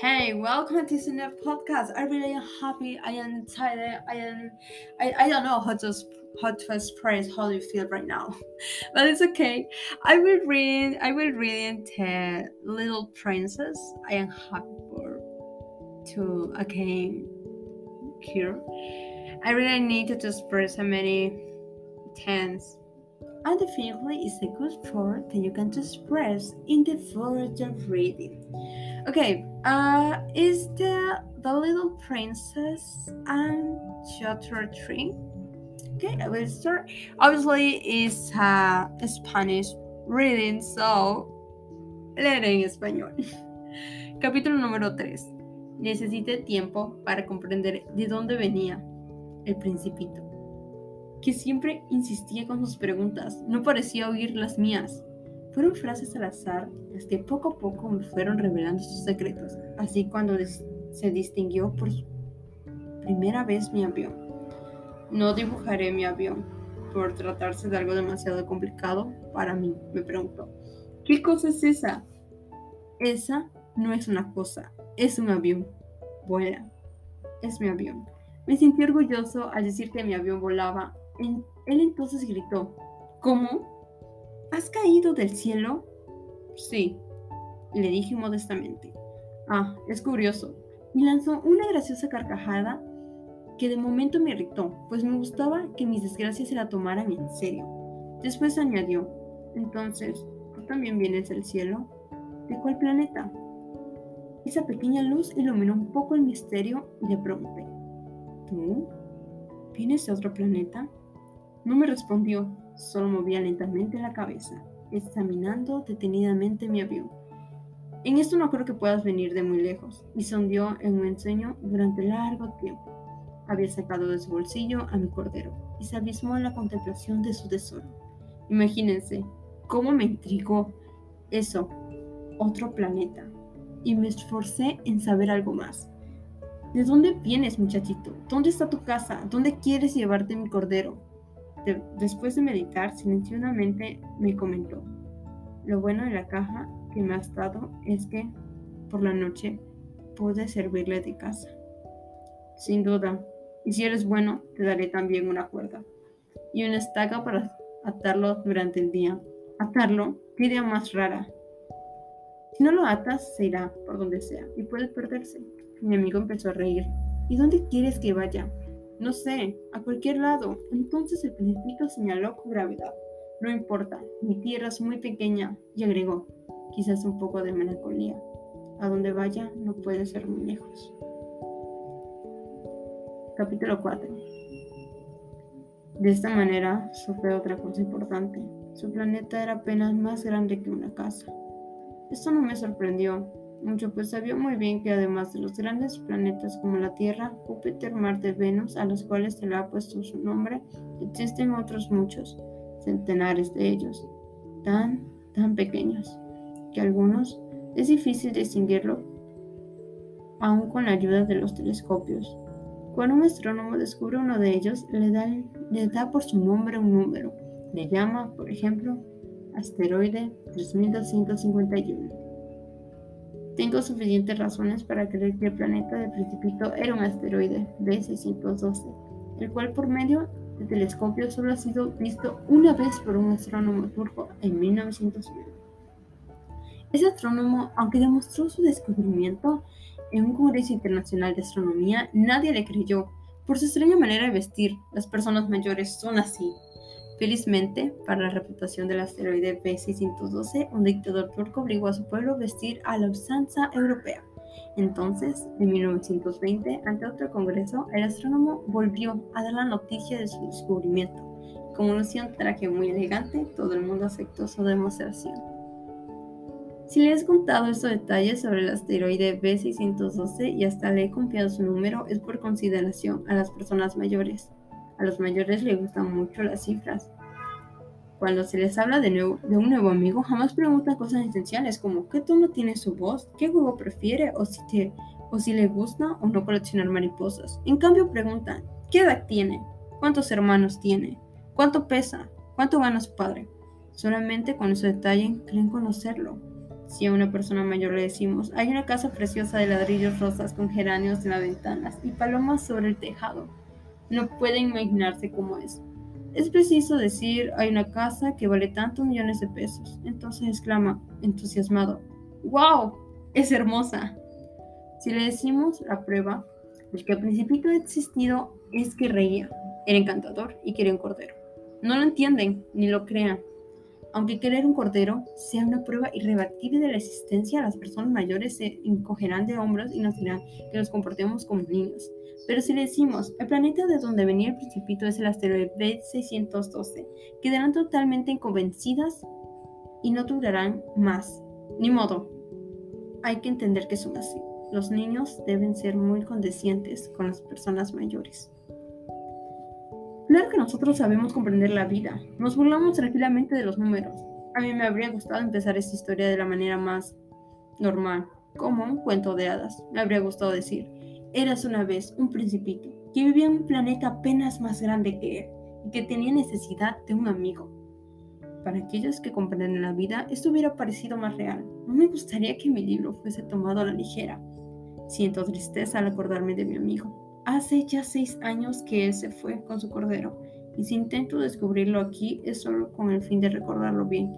Hey, welcome to this new podcast. I really am happy. I am excited. I am. I, I don't know how to how to express how you feel right now, but it's okay. I will read. I will read the Little Princess. I am happy for to again here. I really need to express so many tense and definitely is a good word that you can just express in the further reading. Okay, uh, is the the little princess and chapter three? Okay, I will start. Obviously, it's a Spanish reading, so leeré en español. Capítulo número 3. Necesité tiempo para comprender de dónde venía el principito que siempre insistía con sus preguntas. No parecía oír las mías. Fueron frases al azar las que poco a poco me fueron revelando sus secretos. Así cuando se distinguió por primera vez mi avión. No dibujaré mi avión por tratarse de algo demasiado complicado para mí, me preguntó. ¿Qué cosa es esa? Esa no es una cosa, es un avión. Vuela. Es mi avión. Me sentí orgulloso al decir que mi avión volaba él entonces gritó, ¿Cómo? ¿Has caído del cielo? Sí, le dije modestamente. Ah, es curioso. Y lanzó una graciosa carcajada que de momento me irritó, pues me gustaba que mis desgracias se la tomaran en serio. Después añadió, entonces, ¿tú también vienes del cielo? ¿De cuál planeta? Esa pequeña luz iluminó un poco el misterio y le pregunté, ¿tú? ¿Vienes de otro planeta? No me respondió, solo movía lentamente la cabeza, examinando detenidamente mi avión. En esto no creo que puedas venir de muy lejos, y sondeó en un ensueño durante largo tiempo. Había sacado de su bolsillo a mi cordero y se abismó en la contemplación de su tesoro. Imagínense cómo me intrigó eso, otro planeta, y me esforcé en saber algo más. ¿De dónde vienes, muchachito? ¿Dónde está tu casa? ¿Dónde quieres llevarte mi cordero? Después de meditar silenciosamente, me comentó, lo bueno de la caja que me has dado es que por la noche pude servirle de casa. Sin duda, y si eres bueno, te daré también una cuerda y una estaca para atarlo durante el día. Atarlo, qué idea más rara. Si no lo atas, se irá por donde sea y puede perderse. Mi amigo empezó a reír. ¿Y dónde quieres que vaya? No sé, a cualquier lado. Entonces el principito señaló con gravedad. No importa, mi tierra es muy pequeña, y agregó, quizás un poco de melancolía. A donde vaya no puede ser muy lejos. Capítulo 4 De esta manera supe otra cosa importante. Su planeta era apenas más grande que una casa. Esto no me sorprendió, mucho, pues sabía muy bien que además de los grandes planetas como la Tierra, Júpiter, Marte, Venus, a los cuales se le ha puesto su nombre, existen otros muchos, centenares de ellos, tan, tan pequeños, que algunos es difícil distinguirlo aún con la ayuda de los telescopios. Cuando un astrónomo descubre uno de ellos, le da, le da por su nombre un número. Le llama, por ejemplo, asteroide 3251. Tengo suficientes razones para creer que el planeta del Principito era un asteroide B612, el cual por medio de telescopio solo ha sido visto una vez por un astrónomo turco en 1901. Ese astrónomo, aunque demostró su descubrimiento en un congreso internacional de astronomía, nadie le creyó. Por su extraña manera de vestir, las personas mayores son así. Felizmente, para la reputación del asteroide B612, un dictador turco obligó a su pueblo a vestir a la usanza europea. Entonces, en 1920, ante otro congreso, el astrónomo volvió a dar la noticia de su descubrimiento. Como lucía un traje muy elegante, todo el mundo aceptó su demostración. Si le he contado estos detalles sobre el asteroide B612 y hasta le he confiado su número, es por consideración a las personas mayores. A los mayores les gustan mucho las cifras. Cuando se les habla de, de, un nuevo amigo, jamás preguntan cosas esenciales como qué tono tiene su voz, qué juego prefiere o si, te, o si le gusta o no coleccionar mariposas. En cambio preguntan qué edad tiene, cuántos hermanos tiene, cuánto pesa, cuánto gana su padre. Solamente con ese detalle creen conocerlo. Si a una persona mayor le decimos, hay una casa preciosa de ladrillos rosas con geranios en las ventanas y palomas sobre el tejado, no pueden imaginarse cómo es. Es preciso decir, hay una casa que vale tantos millones de pesos. Entonces exclama, entusiasmado, ¡Wow! Es hermosa. Si le decimos la prueba, el que al principito ha existido es que reía, era encantador y quería un cordero. No lo entienden ni lo crean. Aunque querer un cordero sea una prueba irrebatible de la existencia, las personas mayores se encogerán de hombros y nos dirán que nos comportemos como niños. Pero si le decimos, el planeta de donde venía el principito es el asteroide B612, quedarán totalmente inconvencidas y no durarán más. Ni modo. Hay que entender que son así. Los niños deben ser muy condescientes con las personas mayores. Claro que nosotros sabemos comprender la vida. Nos burlamos tranquilamente de los números. A mí me habría gustado empezar esta historia de la manera más normal, como un cuento de hadas. Me habría gustado decir, eras una vez un principito que vivía en un planeta apenas más grande que él y que tenía necesidad de un amigo. Para aquellos que comprenden la vida, esto hubiera parecido más real. No me gustaría que mi libro fuese tomado a la ligera. Siento tristeza al acordarme de mi amigo. Hace ya seis años que él se fue con su cordero, y si intento descubrirlo aquí es solo con el fin de recordarlo bien.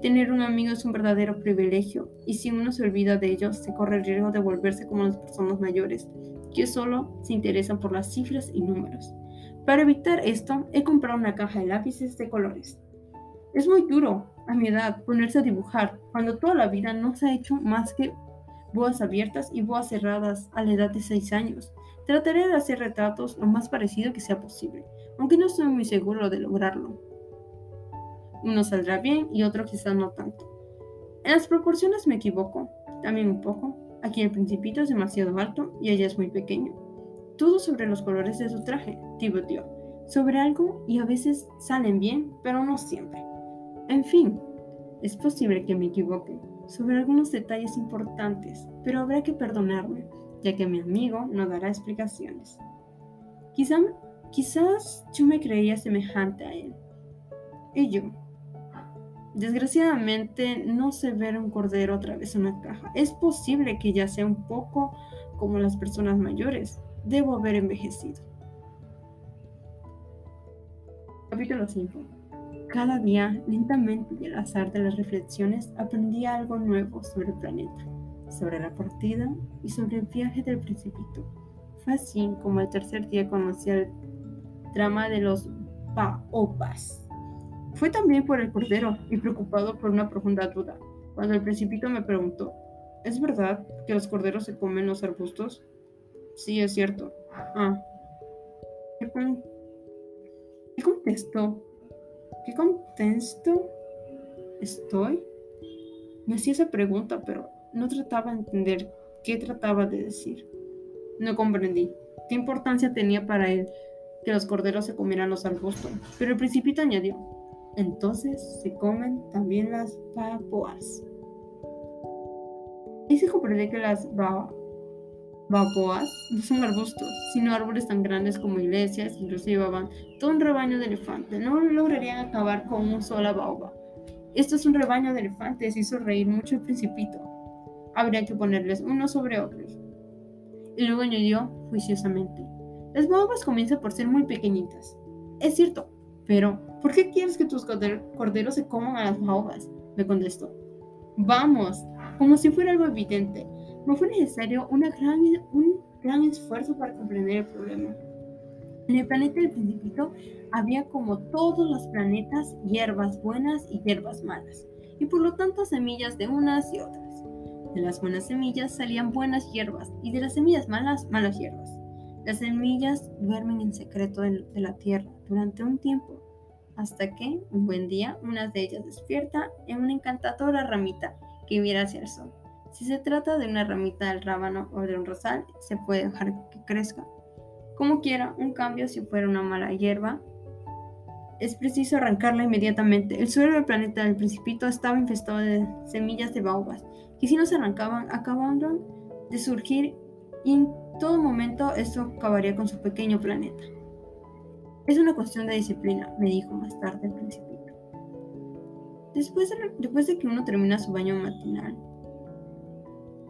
Tener un amigo es un verdadero privilegio, y si uno se olvida de ellos, se corre el riesgo de volverse como las personas mayores, que solo se interesan por las cifras y números. Para evitar esto, he comprado una caja de lápices de colores. Es muy duro, a mi edad, ponerse a dibujar, cuando toda la vida no se ha hecho más que boas abiertas y boas cerradas a la edad de seis años. Trataré de hacer retratos lo más parecido que sea posible, aunque no estoy muy seguro de lograrlo. Uno saldrá bien y otro quizás no tanto. En las proporciones me equivoco, también un poco. Aquí el principito es demasiado alto y ella es muy pequeño. Todo sobre los colores de su traje, dio. Sobre algo y a veces salen bien, pero no siempre. En fin, es posible que me equivoque sobre algunos detalles importantes, pero habrá que perdonarme ya que mi amigo no dará explicaciones. Quizá, quizás yo me creía semejante a él. Y yo. Desgraciadamente no sé ver un cordero otra vez en una caja. Es posible que ya sea un poco como las personas mayores. Debo haber envejecido. Capítulo 5. Cada día, lentamente y al azar de las reflexiones, aprendía algo nuevo sobre el planeta sobre la partida y sobre el viaje del principito. Fue así como el tercer día conocí el drama de los baobas. Fue también por el cordero y preocupado por una profunda duda, cuando el principito me preguntó, ¿es verdad que los corderos se comen los arbustos? Sí, es cierto. Ah. ¿Qué, ¿Qué contesto? ¿Qué estoy? Me hacía esa pregunta, pero no trataba de entender qué trataba de decir. No comprendí qué importancia tenía para él que los corderos se comieran los arbustos, pero el principito añadió, entonces se comen también las baboas. Y se comprende que las baboas no son arbustos, sino árboles tan grandes como iglesias, incluso llevaban todo un rebaño de elefantes. No lograrían acabar con un solo baobab. Esto es un rebaño de elefantes, hizo reír mucho el principito habría que ponerles unos sobre otros. Y luego añadió juiciosamente, las baobas comienzan por ser muy pequeñitas. Es cierto, pero ¿por qué quieres que tus corderos se coman a las baobas? Me contestó. Vamos, como si fuera algo evidente. No fue necesario gran, un gran esfuerzo para comprender el problema. En el planeta del principito había como todos los planetas hierbas buenas y hierbas malas, y por lo tanto semillas de unas y otras. De las buenas semillas salían buenas hierbas y de las semillas malas, malas hierbas. Las semillas duermen en secreto de la tierra durante un tiempo, hasta que, un buen día, una de ellas despierta en una encantadora ramita que mira hacia el sol. Si se trata de una ramita del rábano o de un rosal, se puede dejar que crezca. Como quiera, un cambio si fuera una mala hierba, es preciso arrancarla inmediatamente. El suelo del planeta del Principito estaba infestado de semillas de baobas y si no se arrancaban, acababan de surgir y en todo momento esto acabaría con su pequeño planeta. Es una cuestión de disciplina, me dijo más tarde el principito. Después de, después de que uno termina su baño matinal,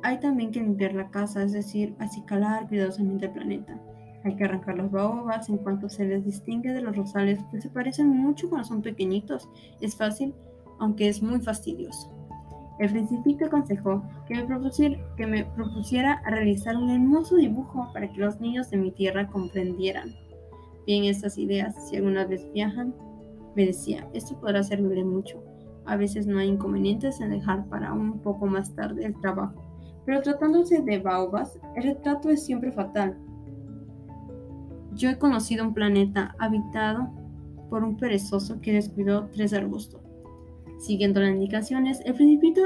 hay también que limpiar la casa, es decir, acicalar cuidadosamente el planeta. Hay que arrancar las baobas en cuanto se les distingue de los rosales, que se parecen mucho cuando son pequeñitos. Es fácil, aunque es muy fastidioso. El principito aconsejó que me, que me propusiera realizar un hermoso dibujo para que los niños de mi tierra comprendieran bien estas ideas. Si alguna vez viajan, me decía, esto podrá servirle mucho. A veces no hay inconvenientes en dejar para un poco más tarde el trabajo. Pero tratándose de baobas, el retrato es siempre fatal. Yo he conocido un planeta habitado por un perezoso que descuidó tres arbustos. Siguiendo las indicaciones, el principito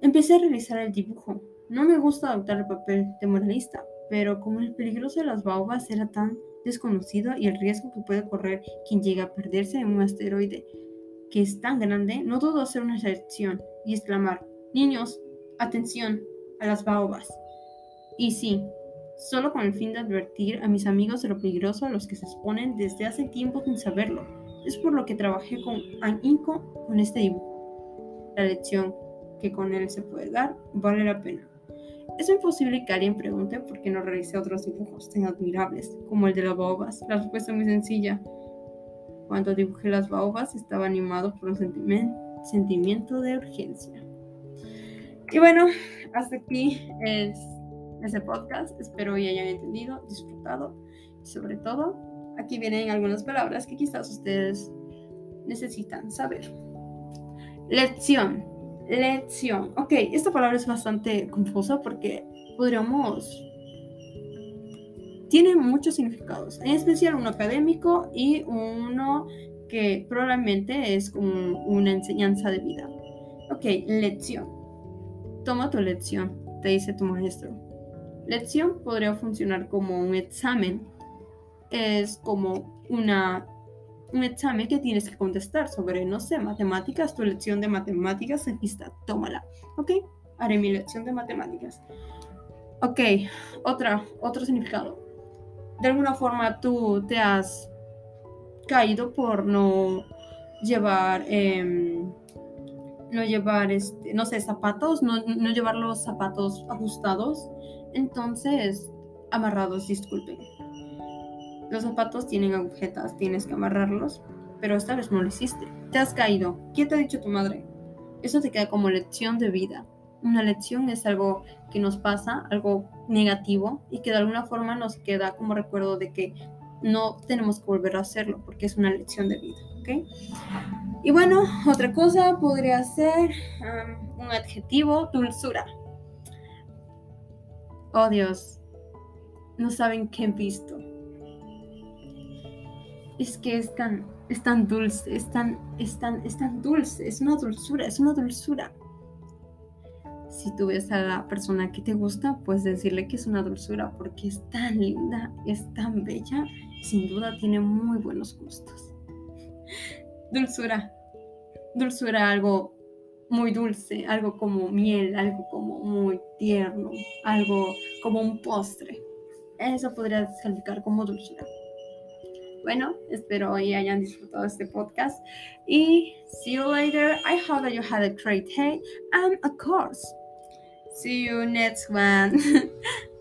empecé a realizar el dibujo. No me gusta adoptar el papel de moralista, pero como el peligroso de las baobas era tan desconocido y el riesgo que puede correr quien llega a perderse en un asteroide que es tan grande, no dudo hacer una selección y exclamar, niños, atención a las baobas. Y sí, solo con el fin de advertir a mis amigos de lo peligroso a los que se exponen desde hace tiempo sin saberlo. Es por lo que trabajé con ahínco con este dibujo. La lección que con él se puede dar vale la pena. Es imposible que alguien pregunte por qué no realicé otros dibujos tan admirables como el de las baobas. La respuesta es muy sencilla. Cuando dibujé las baobas estaba animado por un sentimiento de urgencia. Y bueno, hasta aquí es ese podcast. Espero que hayan entendido, disfrutado y sobre todo aquí vienen algunas palabras que quizás ustedes necesitan saber. Lección. Lección. Ok, esta palabra es bastante confusa porque podríamos... Tiene muchos significados, en especial uno académico y uno que probablemente es como una enseñanza de vida. Ok, lección. Toma tu lección, te dice tu maestro. Lección podría funcionar como un examen. Es como una, un examen que tienes que contestar sobre, no sé, matemáticas. Tu lección de matemáticas, aquí está, tómala. ¿Ok? Haré mi lección de matemáticas. Ok, otra, otro significado. De alguna forma tú te has caído por no llevar... Em, no llevar, este, no sé, zapatos, no, no llevar los zapatos ajustados entonces, amarrados, disculpen. Los zapatos tienen agujetas, tienes que amarrarlos, pero esta vez no lo hiciste. Te has caído. ¿Qué te ha dicho tu madre? Eso te queda como lección de vida. Una lección es algo que nos pasa, algo negativo, y que de alguna forma nos queda como recuerdo de que no tenemos que volver a hacerlo, porque es una lección de vida, ¿ok? Y bueno, otra cosa podría ser un adjetivo, dulzura. Oh Dios, no saben qué he visto. Es que es tan, es tan dulce, es tan, es tan, es tan dulce, es una dulzura, es una dulzura. Si tú ves a la persona que te gusta, puedes decirle que es una dulzura porque es tan linda, es tan bella, sin duda tiene muy buenos gustos. Dulzura, dulzura, algo muy dulce, algo como miel, algo como muy tierno, algo como un postre. Eso podría calificar como dulzura. Bueno, espero hoy hayan disfrutado este podcast y see you later. I hope that you had a great day and of course, see you next one.